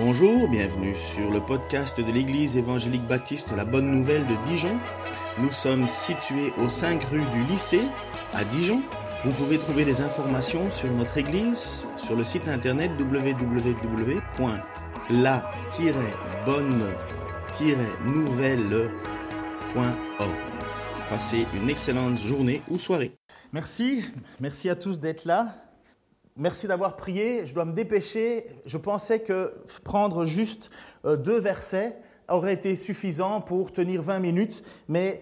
Bonjour, bienvenue sur le podcast de l'Église évangélique baptiste La Bonne Nouvelle de Dijon. Nous sommes situés aux 5 rue du lycée à Dijon. Vous pouvez trouver des informations sur notre Église sur le site internet www.la-bonne-nouvelle.org. Passez une excellente journée ou soirée. Merci, merci à tous d'être là. Merci d'avoir prié. Je dois me dépêcher. Je pensais que prendre juste euh, deux versets aurait été suffisant pour tenir 20 minutes, mais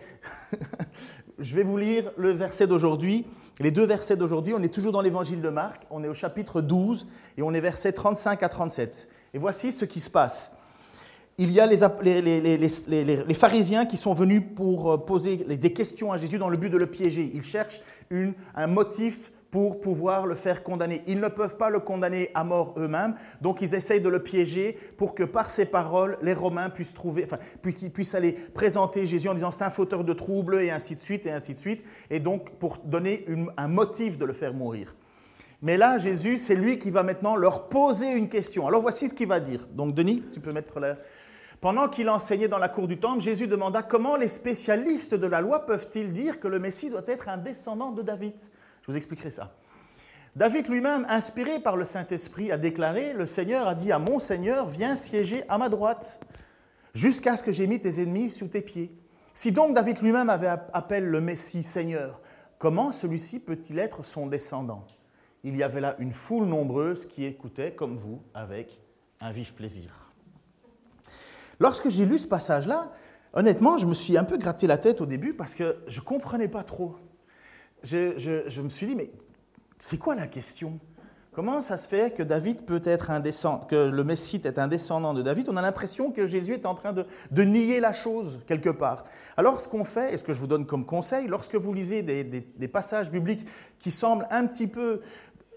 je vais vous lire le verset d'aujourd'hui. Les deux versets d'aujourd'hui, on est toujours dans l'évangile de Marc, on est au chapitre 12 et on est versets 35 à 37. Et voici ce qui se passe. Il y a les, les, pharisiens qui sont venus pour euh, poser des questions à Jésus dans le but de le piéger. Ils cherchent une, un motif pour pouvoir le faire condamner. Ils ne peuvent pas le condamner à mort eux-mêmes, donc ils essayent de le piéger pour que par ses paroles, les Romains puissent trouver, enfin, qu'ils puissent aller présenter Jésus en disant c'est un fauteur de troubles et ainsi de suite et ainsi de suite, et donc pour donner un motif de le faire mourir. Mais là, Jésus, c'est lui qui va maintenant leur poser une question. Alors voici ce qu'il va dire. Donc Denis, tu peux mettre là. Pendant qu'il enseignait dans la cour du temple, Jésus demanda comment les spécialistes de la loi peuvent-ils dire que le Messie doit être un descendant de David? Je vous expliquerai ça. David lui-même, inspiré par le Saint-Esprit, a déclaré, le Seigneur a dit à mon Seigneur, viens siéger à ma droite, jusqu'à ce que j'ai mis tes ennemis sous tes pieds. Si donc David lui-même avait appelé le Messie Seigneur, comment celui-ci peut-il être son descendant? Il y avait là une foule nombreuse qui écoutait, comme vous, avec un vif plaisir. Lorsque j'ai lu ce passage-là, honnêtement, je me suis un peu gratté la tête au début parce que je ne comprenais pas trop je, me suis dit, mais c'est quoi la question? Comment ça se fait que David peut être un descendant, que le Messie est un descendant de David? On a l'impression que Jésus est en train de, nier la chose quelque part. Alors ce qu'on fait, et ce que je vous donne comme conseil, lorsque vous lisez des, passages bibliques qui semblent un petit peu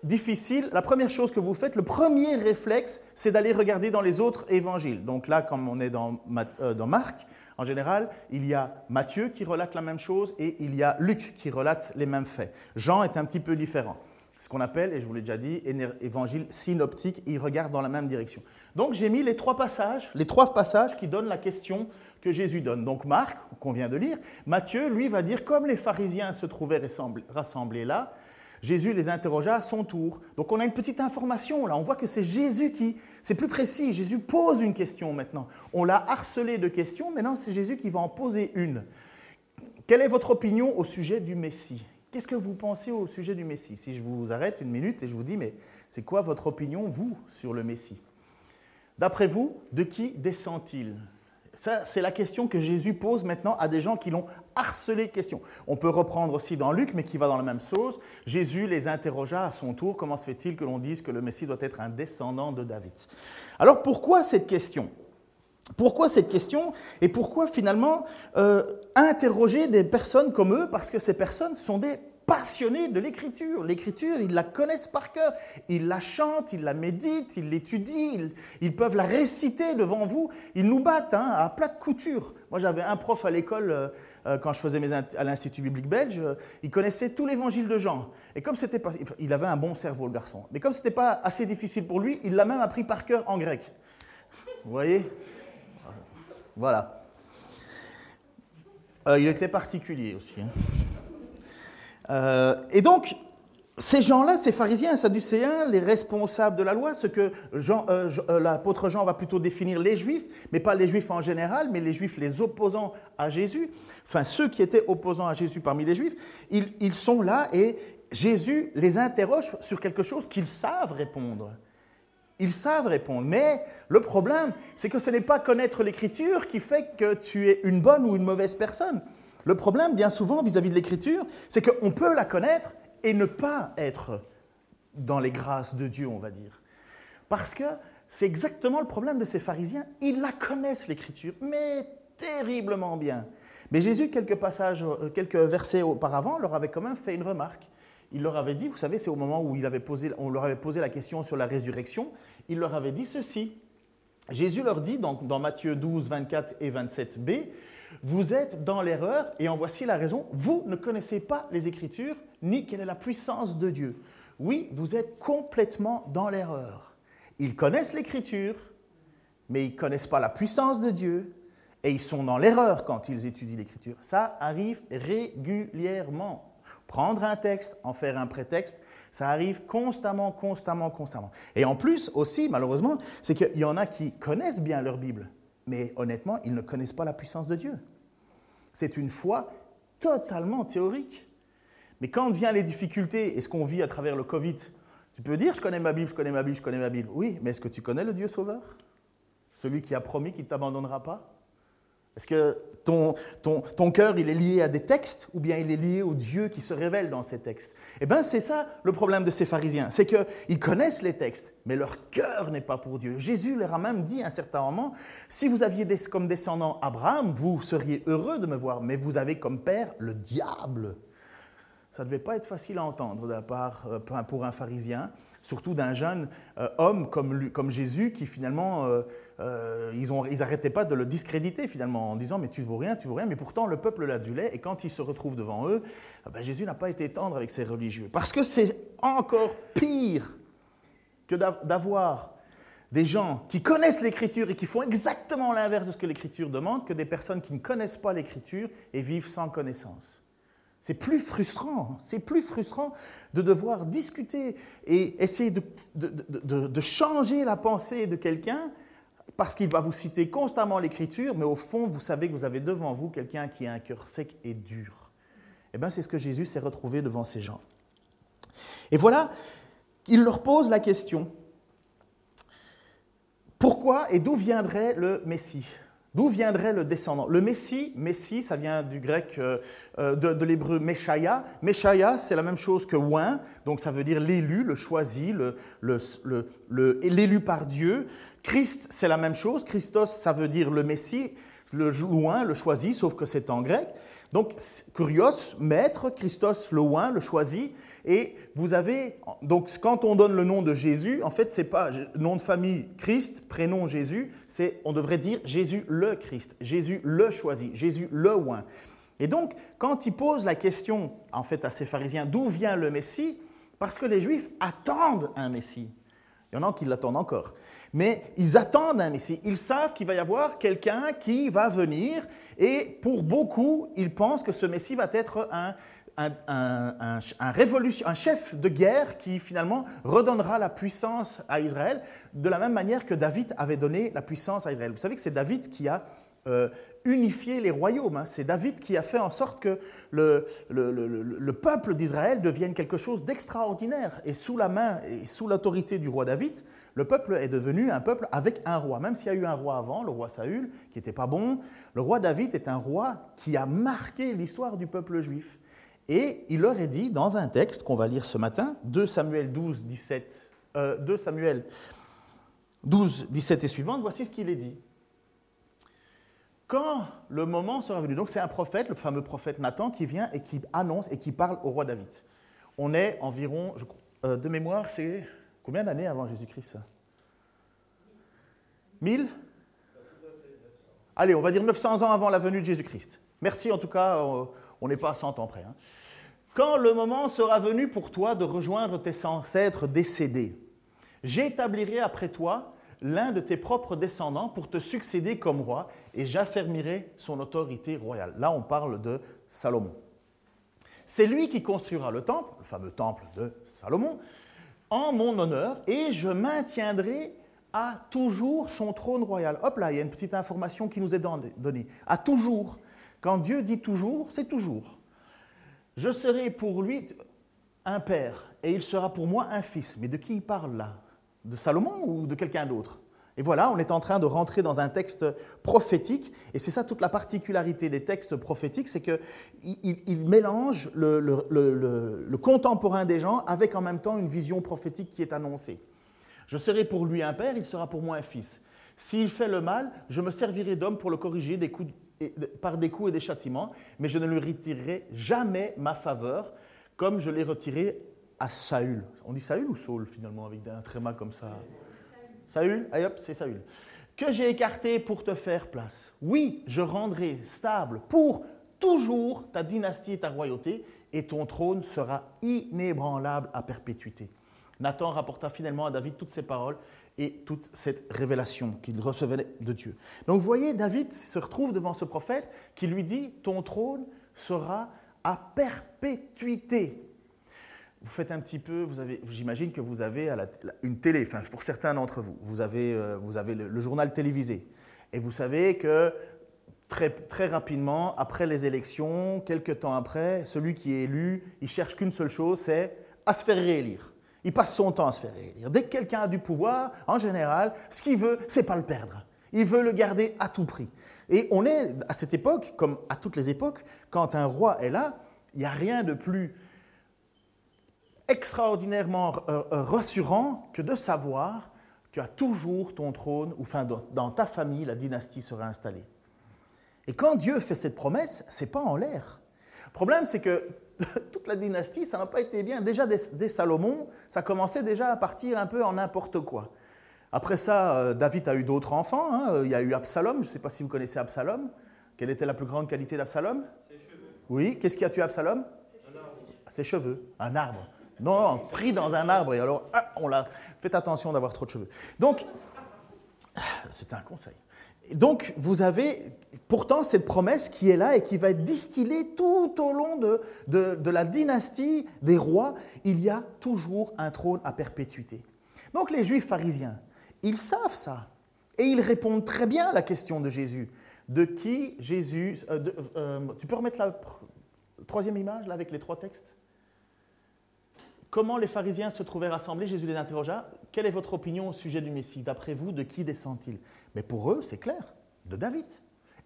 difficiles, la première chose que vous faites, le premier réflexe, c'est d'aller regarder dans les autres évangiles. Donc là, comme on est dans, euh, dans Marc, en général, il y a Matthieu qui relate la même chose et il y a Luc qui relate les mêmes faits. Jean est un petit peu différent. Ce qu'on appelle, et je vous l'ai déjà dit, évangile synoptique, il regarde dans la même direction. Donc j'ai mis les trois passages, les trois passages qui donnent la question que Jésus donne. Donc Marc, qu'on vient de lire, Matthieu, lui, va dire, comme les pharisiens se trouvaient rassemblés là, Jésus les interrogea à son tour. Donc on a une petite information là, on voit que c'est Jésus qui, c'est plus précis, Jésus pose une question maintenant. On l'a harcelé de questions, maintenant c'est Jésus qui va en poser une. Quelle est votre opinion au sujet du Messie? Qu'est-ce que vous pensez au sujet du Messie? Si je vous arrête une minute et je vous dis, mais c'est quoi votre opinion, vous, sur le Messie? D'après vous, de qui descend-il? Ça, c'est la question que Jésus pose maintenant à des gens qui l'ont harcelé de questions. On peut reprendre aussi dans Luc, mais qui va dans la même sauce. Jésus les interrogea à son tour. Comment se fait-il que l'on dise que le Messie doit être un descendant de David? Alors pourquoi cette question? Pourquoi cette question? Et pourquoi finalement euh, interroger des personnes comme eux? Parce que ces personnes sont des passionnés de l'écriture. L'écriture, ils la connaissent par cœur. Ils la chantent, ils la méditent, ils l'étudient, ils, peuvent la réciter devant vous. Ils nous battent hein, à plat de couture. Moi, j'avais un prof à l'école, euh, euh, quand je faisais mes à l'Institut biblique belge, euh, il connaissait tout l'évangile de Jean. Et comme c'était pas, il avait un bon cerveau, le garçon. Mais comme ce n'était pas assez difficile pour lui, il l'a même appris par cœur en grec. Vous voyez? Voilà. il était particulier aussi. Hein. Euh, et donc, ces gens-là, ces pharisiens, sadducéens, les responsables de la loi, ce que euh, euh, l'apôtre Jean va plutôt définir les juifs, mais pas les juifs en général, mais les juifs les opposants à Jésus, enfin ceux qui étaient opposants à Jésus parmi les juifs, ils, ils sont là et Jésus les interroge sur quelque chose qu'ils savent répondre. Ils savent répondre, mais le problème, c'est que ce n'est pas connaître l'écriture qui fait que tu es une bonne ou une mauvaise personne. Le problème, bien souvent, vis-à-vis de l'Écriture, c'est qu'on peut la connaître et ne pas être dans les grâces de Dieu, on va dire. Parce que c'est exactement le problème de ces pharisiens. Ils la connaissent, l'Écriture, mais terriblement bien. Mais Jésus, quelques passages, euh, quelques versets auparavant, leur avait quand même fait une remarque. Il leur avait dit, vous savez, c'est au moment où il avait posé, on leur avait posé la question sur la résurrection, il leur avait dit ceci. Jésus leur dit, donc, dans Matthieu 12, 24 et 27b, vous êtes dans l'erreur et en voici la raison. Vous ne connaissez pas les Écritures ni quelle est la puissance de Dieu. Oui, vous êtes complètement dans l'erreur. Ils connaissent l'Écriture, mais ils ne connaissent pas la puissance de Dieu et ils sont dans l'erreur quand ils étudient l'Écriture. Ça arrive régulièrement. Prendre un texte, en faire un prétexte, ça arrive constamment, constamment, constamment. Et en plus aussi, malheureusement, c'est qu'il y en a qui connaissent bien leur Bible, mais honnêtement, ils ne connaissent pas la puissance de Dieu. C'est une foi totalement théorique. Mais quand viennent les difficultés et ce qu'on vit à travers le Covid, tu peux dire je connais ma Bible, je connais ma Bible, je connais ma Bible. Oui, mais est-ce que tu connais le Dieu sauveur? Celui qui a promis qu'il ne t'abandonnera pas? Est-ce que ton, ton, ton, cœur, il est lié à des textes ou bien il est lié au Dieu qui se révèle dans ces textes? Eh bien, c'est ça le problème de ces pharisiens. C'est qu'ils connaissent les textes, mais leur cœur n'est pas pour Dieu. Jésus leur a même dit à un certain moment, si vous aviez des, comme descendant Abraham, vous seriez heureux de me voir, mais vous avez comme père le diable. Ça ne devait pas être facile à entendre de part, euh, pour un pharisien, surtout d'un jeune euh, homme comme, Jésus qui finalement... Euh, euh, ils n'arrêtaient pas de le discréditer finalement en disant mais tu vaux rien, tu vaux rien, mais pourtant le peuple l'adulait et quand il se retrouve devant eux, ah ben, Jésus n'a pas été tendre avec ses religieux. Parce que c'est encore pire que d'avoir des gens qui connaissent l'Écriture et qui font exactement l'inverse de ce que l'Écriture demande que des personnes qui ne connaissent pas l'Écriture et vivent sans connaissance. C'est plus frustrant, c'est plus frustrant de devoir discuter et essayer de, changer la pensée de quelqu'un parce qu'il va vous citer constamment l'Écriture, mais au fond, vous savez que vous avez devant vous quelqu'un qui a un cœur sec et dur. Eh bien, c'est ce que Jésus s'est retrouvé devant ces gens. Et voilà, il leur pose la question, pourquoi et d'où viendrait le Messie? D'où viendrait le descendant? Le Messie, Messie, ça vient du grec, euh, euh, de, l'hébreu Meshaya. Meshaya, c'est la même chose que oin, donc ça veut dire l'élu, le choisi, l'élu par Dieu. Christ, c'est la même chose. Christos, ça veut dire le Messie, le loin, le choisi, sauf que c'est en grec. Donc, kurios, maître, Christos, le loin, le choisi. Et vous avez, donc quand on donne le nom de Jésus, en fait, c'est pas nom de famille Christ, prénom Jésus, c'est, on devrait dire Jésus le Christ, Jésus le choisi, Jésus le oint. Et donc, quand il pose la question, en fait, à ces pharisiens, d'où vient le Messie Parce que les Juifs attendent un Messie. Il y en a qui l'attendent encore. Mais ils attendent un Messie. Ils savent qu'il va y avoir quelqu'un qui va venir. Et pour beaucoup, ils pensent que ce Messie va être un, un, un, chef de guerre qui finalement redonnera la puissance à Israël, de la même manière que David avait donné la puissance à Israël. Vous savez que c'est David qui a euh, unifié les royaumes. Hein. C'est David qui a fait en sorte que le, le, peuple d'Israël devienne quelque chose d'extraordinaire. Et sous la main et sous l'autorité du roi David, le peuple est devenu un peuple avec un roi. Même s'il y a eu un roi avant, le roi Saül, qui n'était pas bon, le roi David est un roi qui a marqué l'histoire du peuple juif. Et il leur est dit dans un texte qu'on va lire ce matin, 2 Samuel 12, 17, 2 Samuel 12, 17 et suivante, voici ce qu'il est dit. Quand le moment sera venu, donc c'est un prophète, le fameux prophète Nathan, qui vient et qui annonce et qui parle au roi David. On est environ, euh, de mémoire, c'est combien d'années avant Jésus-Christ 1000 Allez, on va dire 900 ans avant la venue de Jésus-Christ. Merci en tout cas, on n'est pas à 100 ans près. Hein. Quand le moment sera venu pour toi de rejoindre tes ancêtres décédés, j'établirai après toi l'un de tes propres descendants pour te succéder comme roi, et j'affermirai son autorité royale. Là, on parle de Salomon. C'est lui qui construira le temple, le fameux temple de Salomon, en mon honneur, et je maintiendrai à toujours son trône royal. Hop là, il y a une petite information qui nous est donnée. À toujours. Quand Dieu dit toujours, c'est toujours. Je serai pour lui un père et il sera pour moi un fils. Mais de qui il parle là? De Salomon ou de quelqu'un d'autre? Et voilà, on est en train de rentrer dans un texte prophétique. Et c'est ça toute la particularité des textes prophétiques, c'est qu'ils mélangent le, le contemporain des gens avec en même temps une vision prophétique qui est annoncée. Je serai pour lui un père, il sera pour moi un fils. S'il fait le mal, je me servirai d'homme pour le corriger des coups par des coups et des châtiments, mais je ne lui retirerai jamais ma faveur, comme je l'ai retiré à Saül. On dit Saül ou Saul finalement, avec un tréma comme ça Saül, Allez hop, c'est Saül. Que j'ai écarté pour te faire place. Oui, je rendrai stable pour toujours ta dynastie et ta royauté, et ton trône sera inébranlable à perpétuité. Nathan rapporta finalement à David toutes ces paroles et toute cette révélation qu'il recevait de Dieu. Donc vous voyez, David se retrouve devant ce prophète qui lui dit, ton trône sera à perpétuité. Vous faites un petit peu, vous avez, j'imagine que vous avez une télé, enfin pour certains d'entre vous, vous avez, euh, vous avez le, journal télévisé. Et vous savez que très, très rapidement, après les élections, quelques temps après, celui qui est élu, il cherche qu'une seule chose, c'est à se faire réélire. Il passe son temps à se faire réélire. Dès que quelqu'un a du pouvoir, en général, ce qu'il veut, c'est pas le perdre. Il veut le garder à tout prix. Et on est à cette époque, comme à toutes les époques, quand un roi est là, il n'y a rien de plus extraordinairement euh, euh, rassurant que de savoir que à toujours ton trône, ou enfin dans ta famille, la dynastie sera installée. Et quand Dieu fait cette promesse, c'est pas en l'air. Le problème, c'est que toute la dynastie, ça n'a pas été bien. Déjà, dès, Salomon, ça commençait déjà à partir un peu en n'importe quoi. Après ça, euh, David a eu d'autres enfants. Hein. Il y a eu Absalom. Je ne sais pas si vous connaissez Absalom. Quelle était la plus grande qualité d'Absalom? Ses cheveux. Oui. Qu'est-ce qui a tué Absalom? Ses cheveux. Un arbre. Non, non, pris dans un arbre. Et alors, ah, on l'a. Faites attention d'avoir trop de cheveux. Donc, c'est un conseil. Donc, vous avez pourtant cette promesse qui est là et qui va être distillée tout au long de, de, la dynastie des rois. Il y a toujours un trône à perpétuité. Donc, les juifs pharisiens, ils savent ça. Et ils répondent très bien à la question de Jésus. De qui Jésus. Euh, euh, tu peux remettre la troisième image là avec les trois textes? Comment les pharisiens se trouvaient rassemblés? Jésus les interrogea. Quelle est votre opinion au sujet du Messie D'après vous, de qui descend-il? Mais pour eux, c'est clair, de David.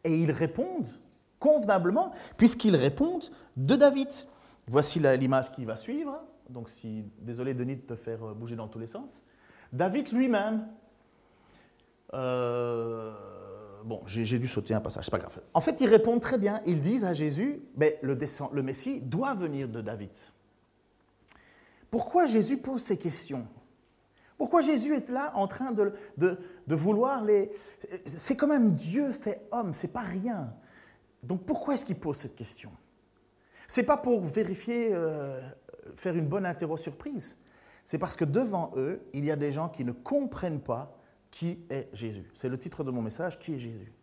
Et ils répondent convenablement, puisqu'ils répondent de David. Voici l'image qui va suivre. Donc, si, désolé Denis de te faire euh, bouger dans tous les sens. David lui-même. Euh, bon, j'ai dû sauter un passage, c'est pas grave. En fait, ils répondent très bien. Ils disent à Jésus, mais le, le Messie doit venir de David. Pourquoi Jésus pose ces questions? Pourquoi Jésus est là en train de, de, vouloir les... C'est quand même Dieu fait homme, c'est pas rien. Donc pourquoi est-ce qu'il pose cette question? C'est pas pour vérifier, euh, faire une bonne interro surprise. C'est parce que devant eux, il y a des gens qui ne comprennent pas qui est Jésus. C'est le titre de mon message, qui est Jésus.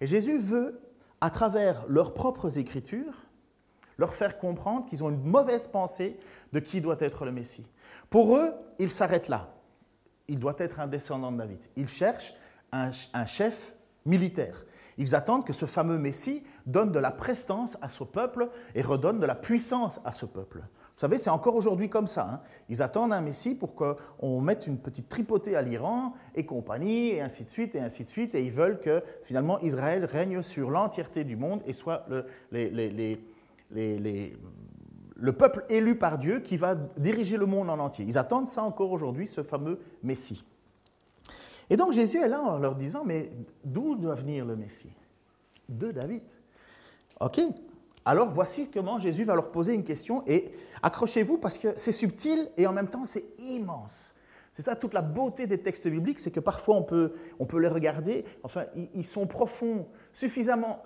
Et Jésus veut, à travers leurs propres écritures, leur faire comprendre qu'ils ont une mauvaise pensée de qui doit être le Messie. Pour eux, ils s'arrêtent là. Il doit être un descendant de David. Ils cherchent un, chef militaire. Ils attendent que ce fameux Messie donne de la prestance à ce peuple et redonne de la puissance à ce peuple. Vous savez, c'est encore aujourd'hui comme ça. Hein. Ils attendent un Messie pour qu'on mette une petite tripotée à l'Iran et compagnie, et ainsi de suite, et ainsi de suite. Et ils veulent que finalement Israël règne sur l'entièreté du monde et soit le, les, le peuple élu par Dieu qui va diriger le monde en entier. Ils attendent ça encore aujourd'hui, ce fameux Messie. Et donc Jésus est là en leur disant, mais d'où doit venir le Messie? De David. OK Alors voici comment Jésus va leur poser une question et accrochez-vous parce que c'est subtil et en même temps c'est immense. C'est ça toute la beauté des textes bibliques, c'est que parfois on peut, les regarder, enfin ils, sont profonds,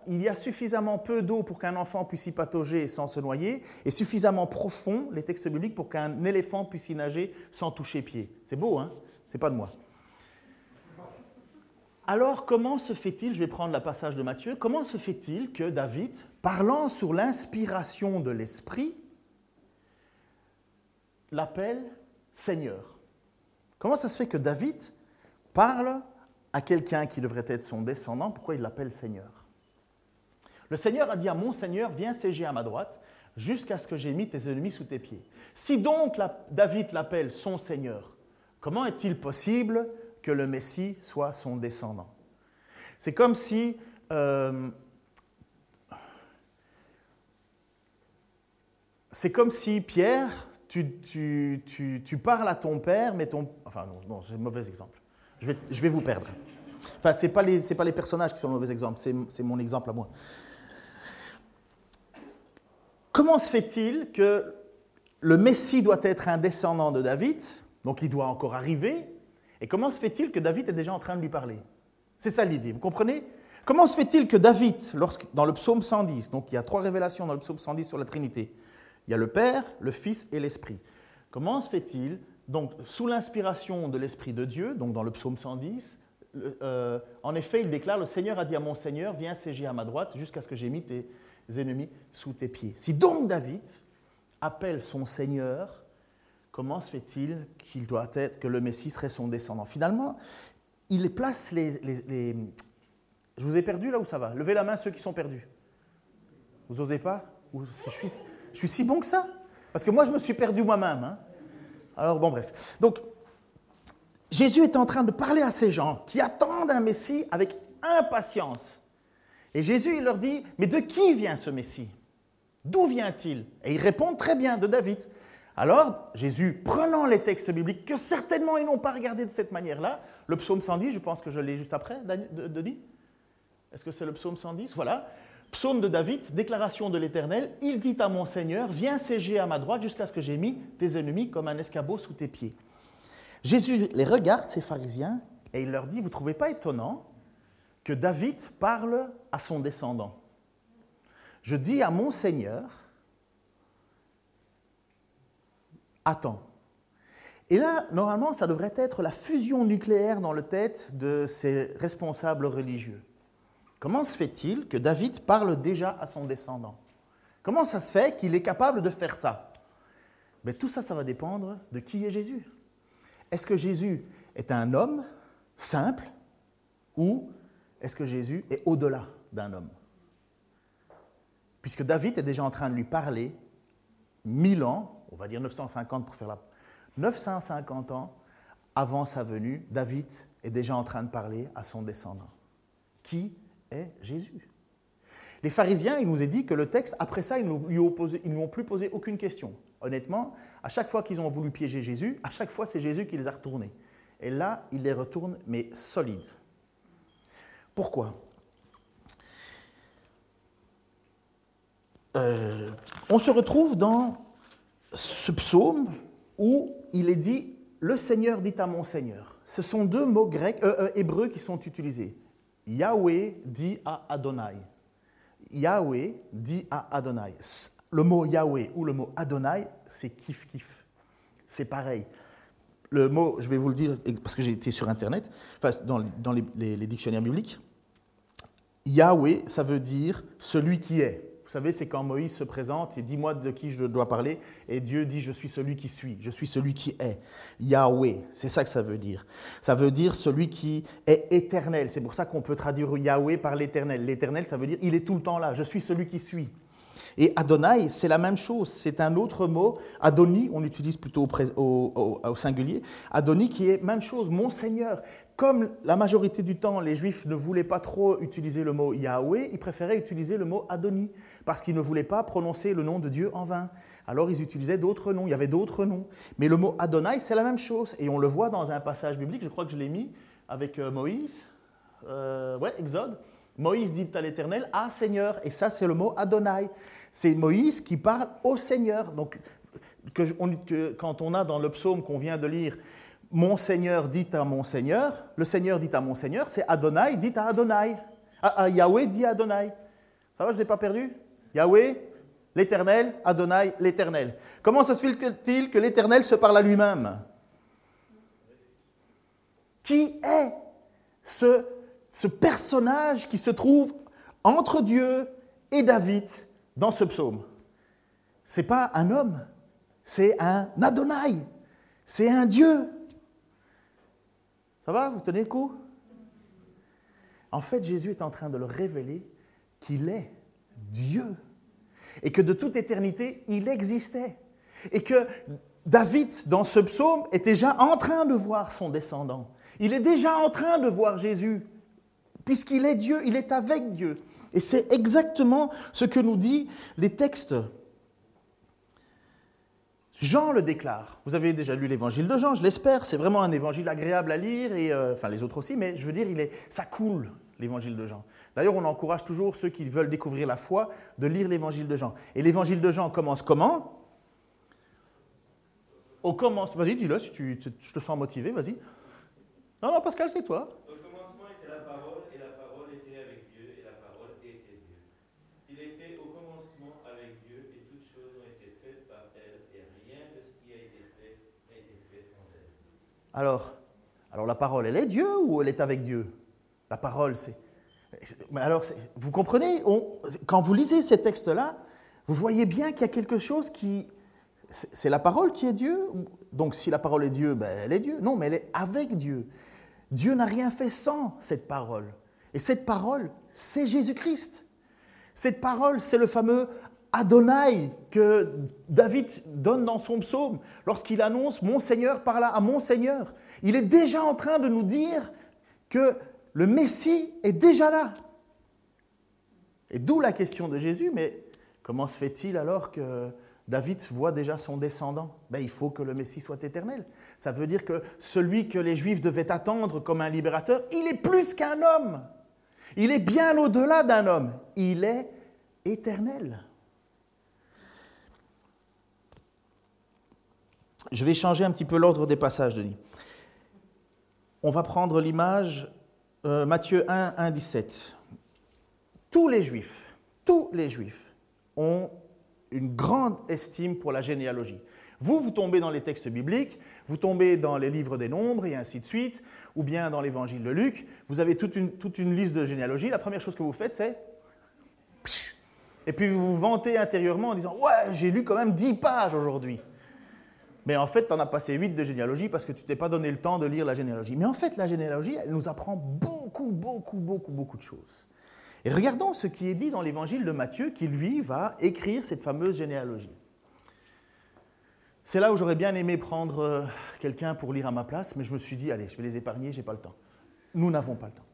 il y a suffisamment peu d'eau pour qu'un enfant puisse y patauger sans se noyer, et suffisamment profond, les textes bibliques, pour qu'un éléphant puisse y nager sans toucher pied. C'est beau, hein? C'est pas de moi. Alors comment se fait-il, je vais prendre le passage de Matthieu, comment se fait-il que David, parlant sur l'inspiration de l'Esprit, l'appelle Seigneur? Comment ça se fait que David parle à quelqu'un qui devrait être son descendant? Pourquoi il l'appelle Seigneur? Le Seigneur a dit à mon Seigneur, viens siéger à ma droite jusqu'à ce que j'ai mis tes ennemis sous tes pieds. Si donc David l'appelle son Seigneur, comment est-il possible que le Messie soit son descendant? C'est comme si... Euh, c'est comme si Pierre tu, parles à ton père, mais ton... Enfin, non, c'est un mauvais exemple. Je vais, vous perdre. Enfin, ce n'est pas, les, personnages qui sont le mauvais exemple, c'est mon exemple à moi. Comment se fait-il que le Messie doit être un descendant de David, donc il doit encore arriver, et comment se fait-il que David est déjà en train de lui parler? C'est ça l'idée, vous comprenez? Comment se fait-il que David, dans le psaume 110, donc il y a trois révélations dans le psaume 110 sur la Trinité, il y a le Père, le Fils et l'Esprit. Comment se fait-il donc sous l'inspiration de l'Esprit de Dieu, donc dans le psaume 110, euh, en effet, il déclare, le Seigneur a dit à mon Seigneur, viens siéger à ma droite jusqu'à ce que j'ai mis tes ennemis sous tes pieds. Si donc David appelle son Seigneur, comment se fait-il qu'il doit être, que le Messie serait son descendant? Finalement, il place les, les, Je vous ai perdu là où ça va Levez la main ceux qui sont perdus. Vous osez pas? Je suis, je suis si bon que ça Parce que moi, je me suis perdu moi-même. Hein. Alors, bon, bref. Donc, Jésus est en train de parler à ces gens qui attendent un Messie avec impatience. Et Jésus, il leur dit, mais de qui vient ce Messie? D'où vient-il? Et ils répondent très bien, de David. Alors, Jésus, prenant les textes bibliques, que certainement ils n'ont pas regardé de cette manière-là, le psaume 110, je pense que je l'ai juste après, Denis? Est-ce que c'est le psaume 110 Voilà. Psaume de David, déclaration de l'Éternel, il dit à mon Seigneur, viens siéger à ma droite jusqu'à ce que j'ai mis tes ennemis comme un escabeau sous tes pieds. Jésus les regarde, ces pharisiens, et il leur dit, vous ne trouvez pas étonnant que David parle à son descendant? Je dis à mon Seigneur, attends. Et là, normalement, ça devrait être la fusion nucléaire dans le tête de ces responsables religieux. Comment se fait-il que David parle déjà à son descendant? Comment ça se fait qu'il est capable de faire ça? Mais Tout ça, ça va dépendre de qui est Jésus. Est-ce que Jésus est un homme simple ou est-ce que Jésus est au-delà d'un homme? Puisque David est déjà en train de lui parler mille ans, on va dire 950 pour faire la... 950 ans avant sa venue, David est déjà en train de parler à son descendant. Qui est Jésus Les pharisiens, il nous est dit que le texte, après ça, ils ne lui ont plus posé aucune question. Honnêtement, à chaque fois qu'ils ont voulu piéger Jésus, à chaque fois c'est Jésus qui les a retournés. Et là, il les retourne, mais solides. Pourquoi? Euh, On se retrouve dans ce psaume où il est dit Le Seigneur dit à mon Seigneur. Ce sont deux mots grecs, euh, euh, hébreux qui sont utilisés. Yahweh dit à Adonai. Yahweh dit à Adonai le mot Yahweh ou le mot Adonai, c'est kiff kiff. C'est pareil. Le mot, je vais vous le dire parce que j'ai été sur Internet, enfin, dans, dans les, dictionnaires bibliques. Yahweh, ça veut dire celui qui est. Vous savez, c'est quand Moïse se présente et dit moi de qui je dois parler, et Dieu dit je suis celui qui suis, je suis celui qui est. Yahweh, c'est ça que ça veut dire. Ça veut dire celui qui est éternel. C'est pour ça qu'on peut traduire Yahweh par l'éternel. L'éternel, ça veut dire il est tout le temps là, je suis celui qui suis. Et Adonai, c'est la même chose, c'est un autre mot. Adoni, on l'utilise plutôt au, singulier. Adoni qui est même chose, mon Seigneur. Comme la majorité du temps, les Juifs ne voulaient pas trop utiliser le mot Yahweh, ils préféraient utiliser le mot Adoni, parce qu'ils ne voulaient pas prononcer le nom de Dieu en vain. Alors ils utilisaient d'autres noms, il y avait d'autres noms. Mais le mot Adonai, c'est la même chose. Et on le voit dans un passage biblique, je crois que je l'ai mis avec euh, Moïse. Euh, ouais, Exode. Moïse dit à l'Éternel, Ah Seigneur, et ça c'est le mot Adonai. C'est Moïse qui parle au Seigneur. Donc, quand on a dans le psaume qu'on vient de lire, Mon Seigneur dit à mon Seigneur, le Seigneur dit à mon Seigneur, c'est Adonai dit à Adonai. Ah, ah, Yahweh dit à Adonai. Ça va, je ne pas perdu? Yahweh, l'Éternel, Adonai, l'Éternel. Comment ça se fait-il que l'Éternel se parle à lui-même? Qui est ce, ce personnage qui se trouve entre Dieu et David dans ce psaume, c'est pas un homme, c'est un Adonai, c'est un Dieu. Ça va, vous tenez le coup? En fait, Jésus est en train de le révéler qu'il est Dieu et que de toute éternité, il existait et que David, dans ce psaume, est déjà en train de voir son descendant. Il est déjà en train de voir Jésus, puisqu'il est Dieu, il est avec Dieu. Et c'est exactement ce que nous disent les textes. Jean le déclare. Vous avez déjà lu l'évangile de Jean, je l'espère. C'est vraiment un évangile agréable à lire, et, euh, enfin les autres aussi, mais je veux dire, il est, ça coule, l'évangile de Jean. D'ailleurs, on encourage toujours ceux qui veulent découvrir la foi de lire l'évangile de Jean. Et l'évangile de Jean commence comment? Au commence. Vas-y, dis-le si tu, je te sens motivé, vas-y. Non, non, Pascal, c'est toi. Alors, alors la parole, elle est Dieu ou elle est avec Dieu? La parole, c'est... Mais alors, vous comprenez, quand vous lisez ces textes-là, vous voyez bien qu'il y a quelque chose qui... C'est la parole qui est Dieu Donc si la parole est Dieu, ben, elle est Dieu. Non, mais elle est avec Dieu. Dieu n'a rien fait sans cette parole. Et cette parole, c'est Jésus-Christ. Cette parole, c'est le fameux Adonai que David donne dans son psaume lorsqu'il annonce Mon Seigneur parla à mon Seigneur. Il est déjà en train de nous dire que le Messie est déjà là. Et d'où la question de Jésus, mais comment se fait-il alors que David voit déjà son descendant? Ben, Il faut que le Messie soit éternel. Ça veut dire que celui que les Juifs devaient attendre comme un libérateur, il est plus qu'un homme. Il est bien au-delà d'un homme. Il est éternel. Je vais changer un petit peu l'ordre des passages, Denis. On va prendre l'image euh, Matthieu 1, 1, 17. Tous les juifs, tous les juifs ont une grande estime pour la généalogie. Vous, vous tombez dans les textes bibliques, vous tombez dans les livres des nombres et ainsi de suite, ou bien dans l'évangile de Luc, vous avez toute une, toute une liste de généalogies. La première chose que vous faites, c'est... Et puis vous vous vantez intérieurement en disant Ouais, j'ai lu quand même 10 pages aujourd'hui. Mais en fait, tu en as passé 8 de généalogie parce que tu t'es pas donné le temps de lire la généalogie. Mais en fait, la généalogie, elle nous apprend beaucoup, beaucoup, beaucoup, beaucoup de choses. Et regardons ce qui est dit dans l'évangile de Matthieu, qui lui va écrire cette fameuse généalogie. C'est là où j'aurais bien aimé prendre euh, quelqu'un pour lire à ma place, mais je me suis dit, allez, je vais les épargner, j'ai pas le temps. Nous n'avons pas le temps.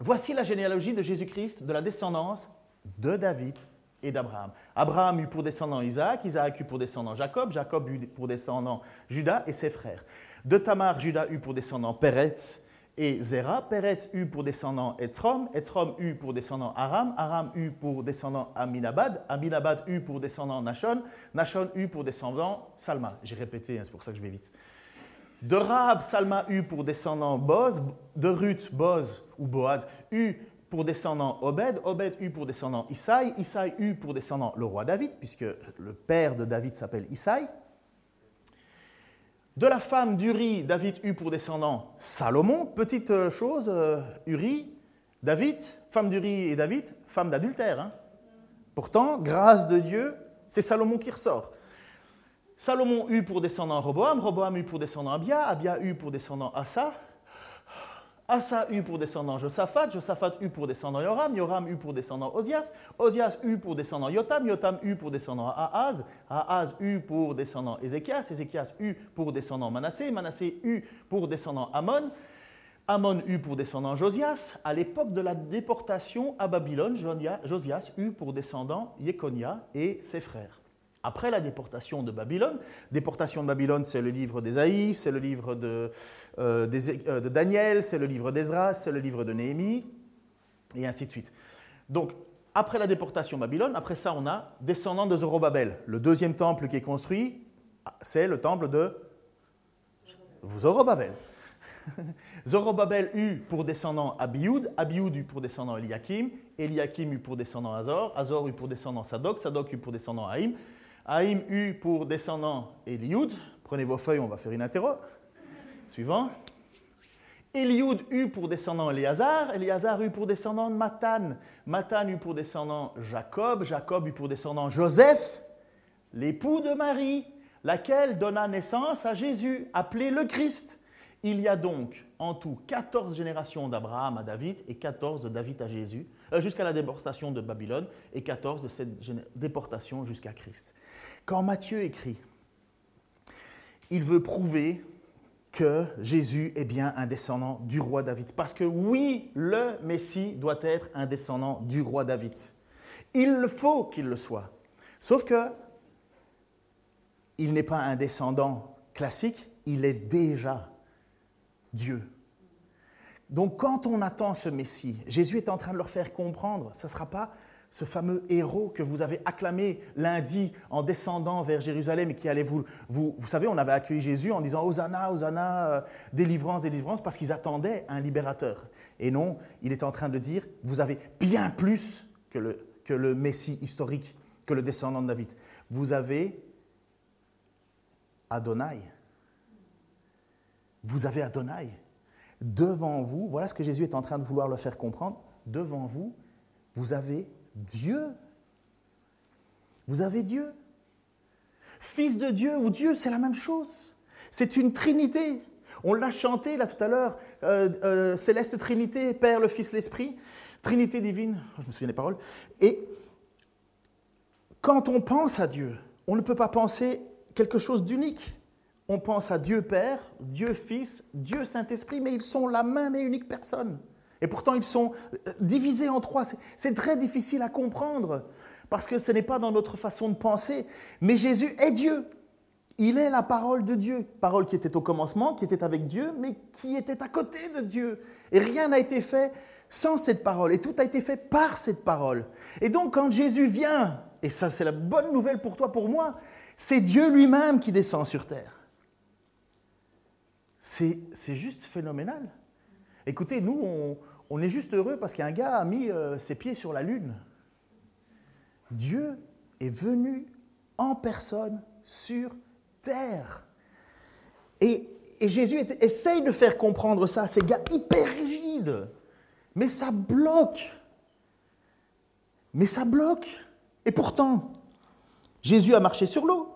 Voici la généalogie de Jésus-Christ, de la descendance de David et d'Abraham. Abraham eut pour descendant Isaac, Isaac eut pour descendant Jacob, Jacob eut pour descendant Judas et ses frères. De Tamar, Judas eut pour descendant Péretz et Zéra. Péretz eut pour descendant Etzrom, Etzrom eut pour descendant Aram, Aram eut pour descendant Aminabad, Aminabad eut pour descendant Nachon, Nachon eut pour descendant Salma. J'ai répété, hein, c'est pour ça que je vais vite. De Rahab, Salma eut pour descendant Boz, de Ruth, Boz ou Boaz eut pour descendant Obed, Obed eut pour descendant Isaï, Isaï eut pour descendant le roi David, puisque le père de David s'appelle Isaï. De la femme d'Uri, David eut pour descendant Salomon. Petite euh, chose, euh, Uri, David, femme d'Uri et David, femme d'adultère. Hein. Pourtant, grâce de Dieu, c'est Salomon qui ressort. Salomon eut pour descendant Roboam, Roboam eut pour descendant Abia, Abia eut pour descendant Asa, Asa eut pour descendant Josaphat, Josaphat eut pour descendant Yoram, Yoram eut pour descendant Osias, Osias eut pour descendant Yotam, Yotam eut pour descendant Ahaz, Ahaz eut pour descendant Ézéchias, Ézéchias eut pour descendant Manassé, Manassé eut pour descendant Amon, Amon eut pour descendant Josias. À l'époque de la déportation à Babylone, Josias eut pour descendant Yekonia et ses frères. Après la déportation de Babylone, déportation de Babylone, c'est le livre d'Ésaïe, c'est le livre de, euh, euh, de Daniel, c'est le livre d'Ezra, c'est le livre de Néhémie, et ainsi de suite. Donc, après la déportation de Babylone, après ça, on a descendant de Zorobabel. Le deuxième temple qui est construit, c'est le temple de Zorobabel. Zorobabel eut pour descendant Abioud, Abioud eut pour descendant Eliakim, Eliakim eut pour descendant Azor, Azor eut pour descendant Sadok, Sadok eut pour descendant Haïm, Haïm eut pour descendant Eliud. Prenez vos feuilles, on va faire une interro. Suivant. Eliud eut pour descendant Éléazar, Éléazar eut pour descendant Matan, Matan eut pour descendant Jacob, Jacob eut pour descendant Joseph, l'époux de Marie, laquelle donna naissance à Jésus, appelé le Christ. Il y a donc en tout 14 générations d'Abraham à David et 14 de David à Jésus, jusqu'à la déportation de Babylone et 14 de cette déportation jusqu'à Christ. Quand Matthieu écrit, il veut prouver que Jésus est bien un descendant du roi David. Parce que oui, le Messie doit être un descendant du roi David. Il le faut qu'il le soit. Sauf que il n'est pas un descendant classique, il est déjà Dieu. Donc quand on attend ce Messie, Jésus est en train de leur faire comprendre, ce ne sera pas ce fameux héros que vous avez acclamé lundi en descendant vers Jérusalem et qui allait vous, vous... Vous savez, on avait accueilli Jésus en disant Hosanna, Hosanna, euh, délivrance, délivrance, parce qu'ils attendaient un libérateur. Et non, il est en train de dire, vous avez bien plus que le, que le Messie historique, que le descendant de David. Vous avez Adonai. vous avez Adonai. Devant vous, voilà ce que Jésus est en train de vouloir le faire comprendre, devant vous, vous avez Dieu. Vous avez Dieu. Fils de Dieu ou Dieu, c'est la même chose. C'est une trinité. On l'a chanté là tout à l'heure, euh, euh, Céleste Trinité, Père, le Fils, l'Esprit, Trinité divine, je me souviens des paroles. Et quand on pense à Dieu, on ne peut pas penser quelque chose d'unique. On pense à Dieu Père, Dieu Fils, Dieu Saint-Esprit, mais ils sont la même et unique personne. Et pourtant, ils sont euh, divisés en trois. C'est très difficile à comprendre parce que ce n'est pas dans notre façon de penser. Mais Jésus est Dieu. Il est la parole de Dieu. Parole qui était au commencement, qui était avec Dieu, mais qui était à côté de Dieu. Et rien n'a été fait sans cette parole. Et tout a été fait par cette parole. Et donc, quand Jésus vient, et ça, c'est la bonne nouvelle pour toi, pour moi, c'est Dieu lui-même qui descend sur terre. C'est juste phénoménal. Écoutez, nous, on, est juste heureux parce qu'un gars a mis euh, ses pieds sur la lune. Dieu est venu en personne sur terre. Et, Jésus essaye de faire comprendre ça à ces gars hyper rigides. Mais ça bloque. Mais ça bloque. Et pourtant, Jésus a marché sur l'eau.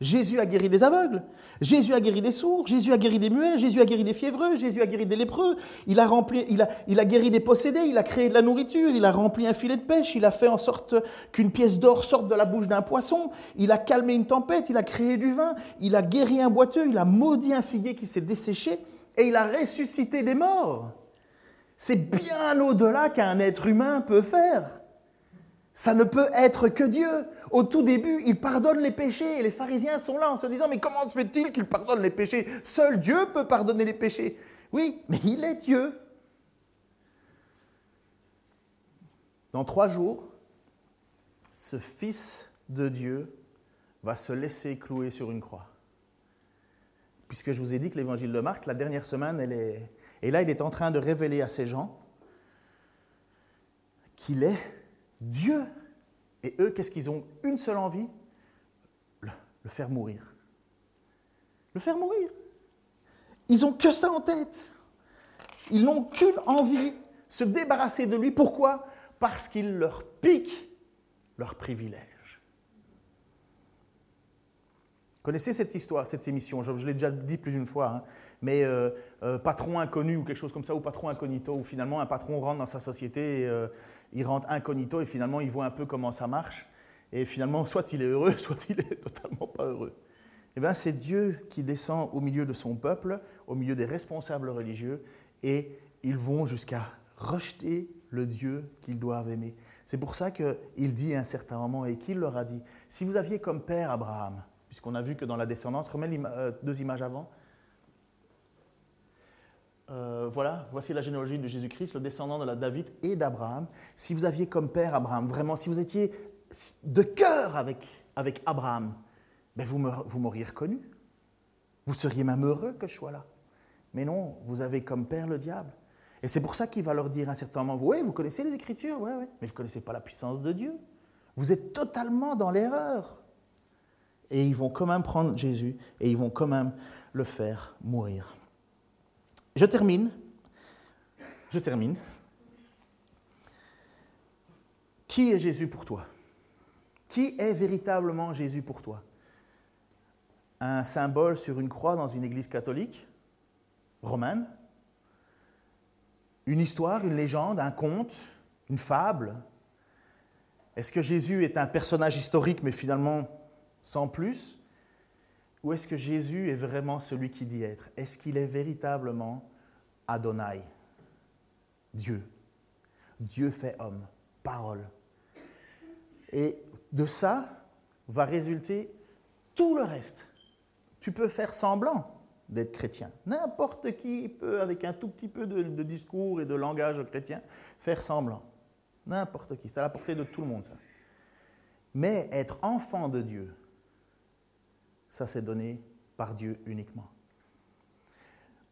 Jésus a guéri des aveugles, Jésus a guéri des sourds, Jésus a guéri des muets, Jésus a guéri des fiévreux, Jésus a guéri des lépreux, il a, rempli, guéri des possédés, il a créé de la nourriture, il a rempli un filet de pêche, il a fait en sorte qu'une pièce d'or sorte de la bouche d'un poisson, il a calmé une tempête, il a créé du vin, il a guéri un boiteux, il a maudit un figuier qui s'est desséché et il a ressuscité des morts. C'est bien au-delà qu'un être humain peut faire. Ça ne peut être que Dieu. Au tout début, il pardonne les péchés les pharisiens sont là en se disant, mais comment se fait-il qu'il pardonne les péchés? Seul Dieu peut pardonner les péchés. Oui, mais il est Dieu. Dans trois jours, ce Fils de Dieu va se laisser clouer sur une croix. Puisque je vous ai dit que l'évangile de Marc, la dernière semaine, est... Et là, il est en train de révéler à ces gens qu'il est Dieu. Et eux, qu'est-ce qu'ils ont Une seule envie le, faire mourir. Le faire mourir. Ils n'ont que ça en tête. Ils n'ont qu'une envie, se débarrasser de lui. Pourquoi? Parce qu'il leur pique leur privilège. connaissez cette histoire, cette émission, je, l'ai déjà dit plus d'une fois, hein. Mais euh, euh, patron inconnu ou quelque chose comme ça, ou patron incognito, où finalement un patron rentre dans sa société, et, euh, il rentre incognito et finalement il voit un peu comment ça marche, et finalement soit il est heureux, soit il est totalement pas heureux. Eh bien c'est Dieu qui descend au milieu de son peuple, au milieu des responsables religieux, et ils vont jusqu'à rejeter le Dieu qu'ils doivent aimer. C'est pour ça qu'il dit à un certain moment, et qu'il leur a dit, si vous aviez comme père Abraham, puisqu'on a vu que dans la descendance, remets deux images avant. Euh, voilà, voici la généalogie de Jésus-Christ, le descendant de David et d'Abraham. Si vous aviez comme père Abraham, vraiment, si vous étiez de cœur avec, avec Abraham, ben vous m'auriez reconnu. Vous seriez même heureux que je sois là. Mais non, vous avez comme père le diable. Et c'est pour ça qu'il va leur dire à un certain moment, vous connaissez les Écritures, mais vous ne connaissez pas la puissance de Dieu. Vous êtes totalement dans l'erreur. Et ils vont quand même prendre Jésus et ils vont quand même le faire mourir. Je termine. Je termine. Qui est Jésus pour toi? Qui est véritablement Jésus pour toi? Un symbole sur une croix dans une église catholique? Romaine? Une histoire, une légende, un conte, une fable? Est-ce que Jésus est un personnage historique mais finalement sans plus? Ou est-ce que Jésus est vraiment celui qui dit être? Est-ce qu'il est véritablement Adonai, Dieu Dieu fait homme, parole. Et de ça va résulter tout le reste. Tu peux faire semblant d'être chrétien. N'importe qui peut, avec un tout petit peu de, de, discours et de langage chrétien, faire semblant. N'importe qui. C'est à la portée de tout le monde, ça. Mais être enfant de Dieu, ça c'est donné par Dieu uniquement.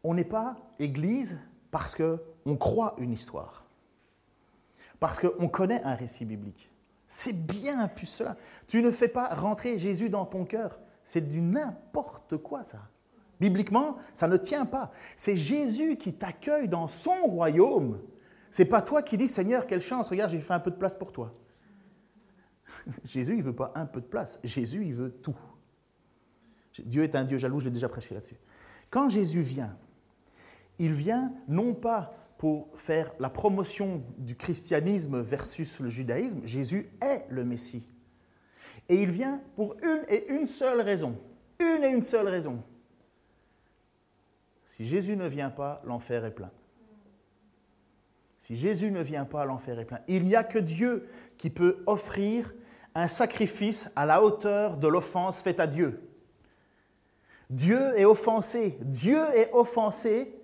On n'est pas Église parce qu'on croit une histoire, parce qu'on connaît un récit biblique. C'est bien plus cela. Tu ne fais pas rentrer Jésus dans ton cœur. C'est du n'importe quoi ça. Bibliquement, ça ne tient pas. C'est Jésus qui t'accueille dans son royaume. C'est pas toi qui dis Seigneur, quelle chance, regarde, j'ai fait un peu de place pour toi. Jésus, il veut pas un peu de place. Jésus, il veut tout. Dieu est un Dieu jaloux, je l'ai déjà prêché là-dessus. Quand Jésus vient, il vient non pas pour faire la promotion du christianisme versus le judaïsme, Jésus est le Messie. Et il vient pour une et une seule raison. Une et une seule raison. Si Jésus ne vient pas, l'enfer est plein. Si Jésus ne vient pas, l'enfer est plein. Il n'y a que Dieu qui peut offrir un sacrifice à la hauteur de l'offense faite à Dieu. Dieu est offensé. Dieu est offensé.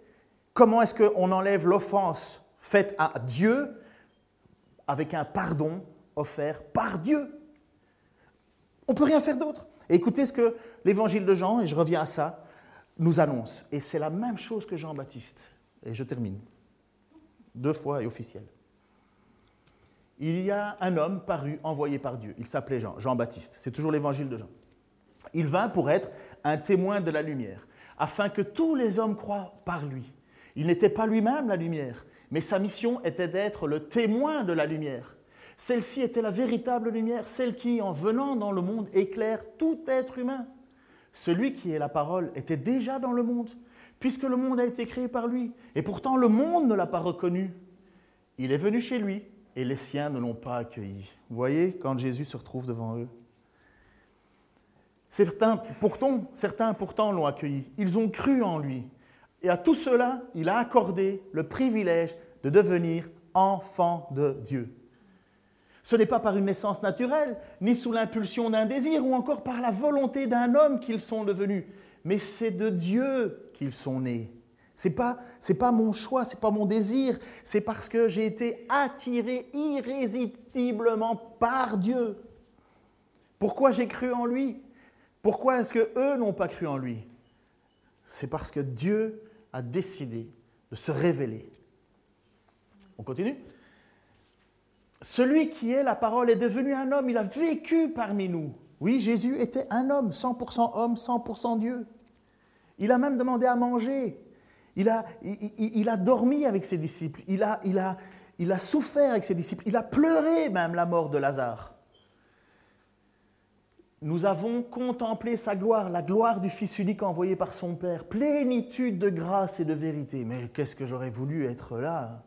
Comment est-ce qu'on enlève l'offense faite à Dieu avec un pardon offert par Dieu? On ne peut rien faire d'autre. écoutez ce que l'évangile de Jean, et je reviens à ça, nous annonce. Et c'est la même chose que Jean-Baptiste. Et je termine. Deux fois et officiel. Il y a un homme paru, envoyé par Dieu. Il s'appelait Jean, Jean-Baptiste. C'est toujours l'évangile de Jean. Il vint pour être un témoin de la lumière, afin que tous les hommes croient par lui. Il n'était pas lui-même la lumière, mais sa mission était d'être le témoin de la lumière. Celle-ci était la véritable lumière, celle qui, en venant dans le monde, éclaire tout être humain. Celui qui est la parole était déjà dans le monde, puisque le monde a été créé par lui, et pourtant le monde ne l'a pas reconnu. Il est venu chez lui, et les siens ne l'ont pas accueilli. Vous voyez, quand Jésus se retrouve devant eux, Certains pourtant, certains pourtant l'ont accueilli. Ils ont cru en lui. Et à tout cela, il a accordé le privilège de devenir enfant de Dieu. Ce n'est pas par une naissance naturelle, ni sous l'impulsion d'un désir, ou encore par la volonté d'un homme qu'ils sont devenus, mais c'est de Dieu qu'ils sont nés. Ce n'est pas, pas mon choix, ce n'est pas mon désir, c'est parce que j'ai été attiré irrésistiblement par Dieu. Pourquoi j'ai cru en lui? Pourquoi est-ce que eux n'ont pas cru en lui? C'est parce que Dieu a décidé de se révéler. On continue Celui qui est la parole est devenu un homme, il a vécu parmi nous. Oui, Jésus était un homme, 100% homme, 100% Dieu. Il a même demandé à manger. Il a, il, a dormi avec ses disciples. A, il, a, il a souffert avec ses disciples. Il a pleuré même la mort de Lazare nous avons contemplé sa gloire, la gloire du Fils unique envoyé par son Père, plénitude de grâce et de vérité. Mais qu'est-ce que j'aurais voulu être là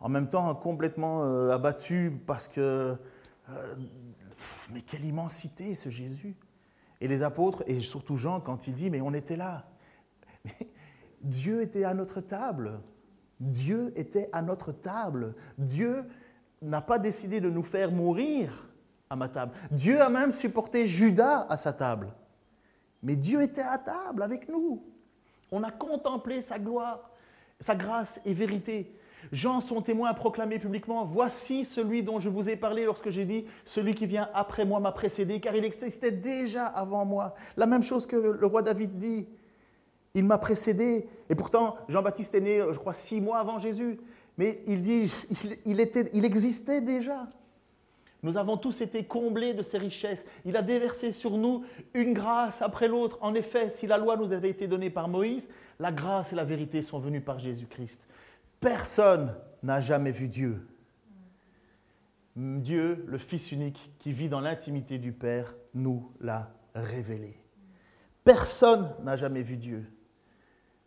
En même temps, complètement euh, abattu parce que... Euh, mais quelle immensité ce Jésus Et les apôtres, et surtout Jean, quand il dit, mais on était là. Dieu était à notre table. Dieu était à notre table. Dieu n'a pas décidé de nous faire mourir ma table. Dieu a même supporté Judas à sa table. Mais Dieu était à table avec nous. On a contemplé sa gloire, sa grâce et vérité. Jean, son témoin, a proclamé publiquement, Voici celui dont je vous ai parlé lorsque j'ai dit, Celui qui vient après moi m'a précédé, car il existait déjà avant moi. La même chose que le roi David dit. Il m'a précédé. Et pourtant, Jean-Baptiste est né, je crois, six mois avant Jésus. Mais il dit, il, était, il existait déjà. Nous avons tous été comblés de ses richesses. Il a déversé sur nous une grâce après l'autre. En effet, si la loi nous avait été donnée par Moïse, la grâce et la vérité sont venues par Jésus-Christ. Personne n'a jamais vu Dieu. Dieu, le Fils unique qui vit dans l'intimité du Père, nous l'a révélé. Personne n'a jamais vu Dieu.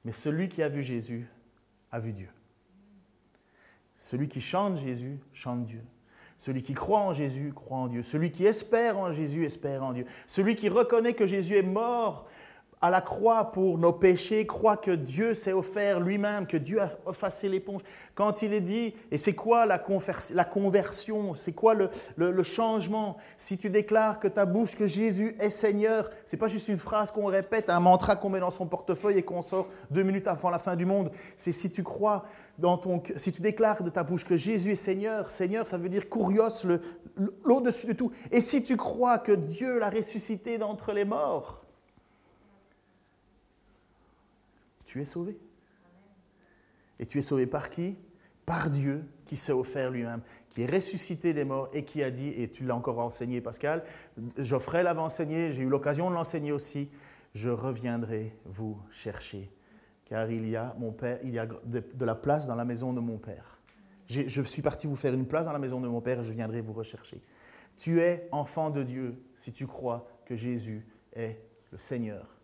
Mais celui qui a vu Jésus a vu Dieu. Celui qui chante Jésus chante Dieu. Celui qui croit en Jésus croit en Dieu. Celui qui espère en Jésus espère en Dieu. Celui qui reconnaît que Jésus est mort à la croix pour nos péchés croit que Dieu s'est offert lui-même, que Dieu a effacé l'éponge. Quand il est dit, et c'est quoi la, conversion, c'est quoi le, changement? Si tu déclares que ta bouche, que Jésus est Seigneur, c'est pas juste une phrase qu'on répète, un mantra qu'on met dans son portefeuille et qu'on sort deux minutes avant la fin du monde. C'est si tu crois si tu déclares de ta bouche que Jésus est Seigneur, Seigneur, ça veut dire kurios, l'au-dessus de tout. Et si tu crois que Dieu l'a ressuscité d'entre les morts, tu es sauvé. Et tu es sauvé par qui? Par Dieu qui s'est offert lui-même, qui est ressuscité des morts et qui a dit, et tu l'as encore enseigné Pascal, Geoffrey l'avait enseigné, j'ai eu l'occasion de l'enseigner aussi, je reviendrai vous chercher, car il y a, mon père, il y a de, la place dans la maison de mon Père. Je suis parti vous faire une place dans la maison de mon Père et je viendrai vous rechercher. Tu es enfant de Dieu si tu crois que Jésus est le Seigneur.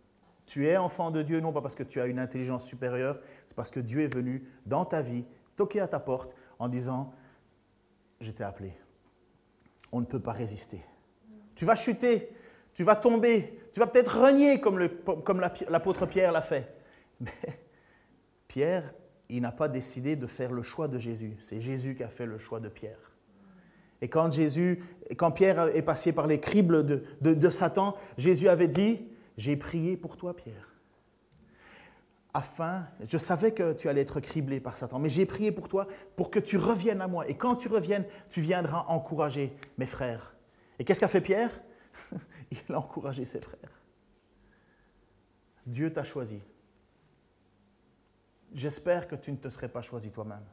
Tu es enfant de Dieu non pas parce que tu as une intelligence supérieure, c'est parce que Dieu est venu dans ta vie, toquer à ta porte en disant, je t'ai appelé. On ne peut pas résister. Tu vas chuter, tu vas tomber, tu vas peut-être renier comme, l'apôtre Pierre l'a fait. Mais Pierre, il n'a pas décidé de faire le choix de Jésus. C'est Jésus qui a fait le choix de Pierre. Et quand, Jésus, quand Pierre est passé par les cribles de, de Satan, Jésus avait dit, j'ai prié pour toi, Pierre. Afin, je savais que tu allais être criblé par Satan, mais j'ai prié pour toi pour que tu reviennes à moi. Et quand tu reviennes, tu viendras encourager mes frères. Et qu'est-ce qu'a fait Pierre? Il a encouragé ses frères. Dieu t'a choisi. J'espère que tu ne te serais pas choisi toi-même.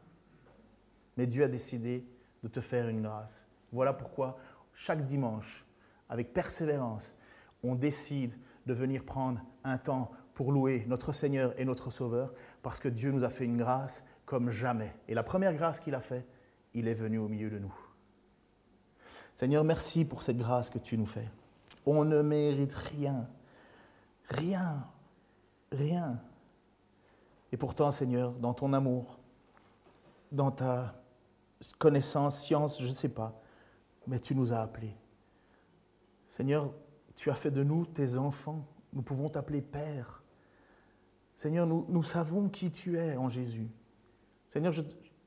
Mais Dieu a décidé de te faire une grâce. Voilà pourquoi chaque dimanche, avec persévérance, on décide de venir prendre un temps pour louer notre Seigneur et notre Sauveur, parce que Dieu nous a fait une grâce comme jamais. Et la première grâce qu'il a faite, il est venu au milieu de nous. Seigneur, merci pour cette grâce que tu nous fais. On ne mérite rien. Rien. Rien. Et pourtant, Seigneur, dans ton amour, dans ta connaissance, science, je ne sais pas, mais tu nous as appelés. Seigneur, tu as fait de nous tes enfants. Nous pouvons t'appeler Père. Seigneur, nous, nous, savons qui tu es en Jésus. Seigneur,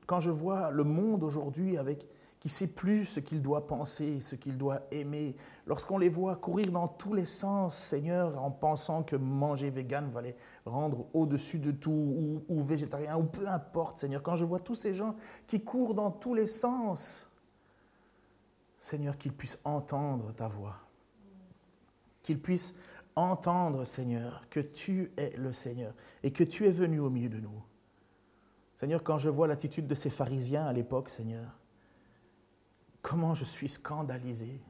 quand je vois le monde aujourd'hui avec qui sait plus ce qu'il doit penser, ce qu'il doit aimer. Lorsqu'on les voit courir dans tous les sens, Seigneur, en pensant que manger vegan va les rendre au-dessus de tout, ou, ou, végétarien, ou peu importe, Seigneur, quand je vois tous ces gens qui courent dans tous les sens, Seigneur, qu'ils puissent entendre ta voix, qu'ils puissent entendre, Seigneur, que tu es le Seigneur et que tu es venu au milieu de nous. Seigneur, quand je vois l'attitude de ces pharisiens à l'époque, Seigneur, comment je suis scandalisé.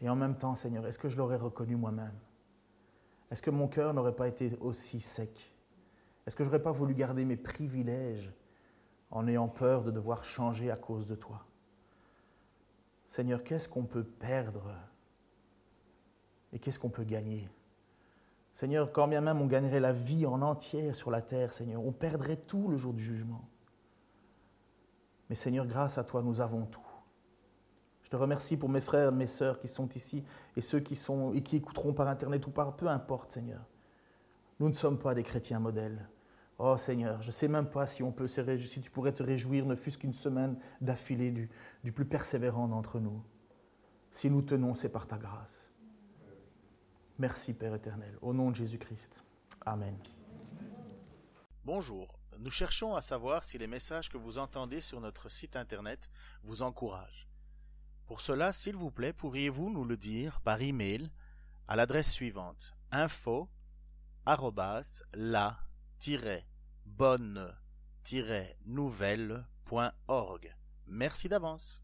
Et en même temps, Seigneur, est-ce que je l'aurais reconnu moi-même? Est-ce que mon cœur n'aurait pas été aussi sec? Est-ce que je n'aurais pas voulu garder mes privilèges en ayant peur de devoir changer à cause de toi? Seigneur, qu'est-ce qu'on peut perdre et qu'est-ce qu'on peut gagner? Seigneur, quand bien même on gagnerait la vie en entière sur la terre, Seigneur, on perdrait tout le jour du jugement. Mais Seigneur, grâce à toi, nous avons tout. Je te remercie pour mes frères et mes sœurs qui sont ici et ceux qui, sont, et qui écouteront par Internet ou par peu importe, Seigneur. Nous ne sommes pas des chrétiens modèles. Oh Seigneur, je ne sais même pas si, on peut si tu pourrais te réjouir, ne fût-ce qu'une semaine d'affilée du, du plus persévérant d'entre nous. Si nous tenons, c'est par ta grâce. Merci Père éternel, au nom de Jésus-Christ. Amen. Bonjour, nous cherchons à savoir si les messages que vous entendez sur notre site Internet vous encouragent. Pour cela, s'il vous plaît, pourriez-vous nous le dire par email à l'adresse suivante info la bonne nouvelle.org. Merci d'avance.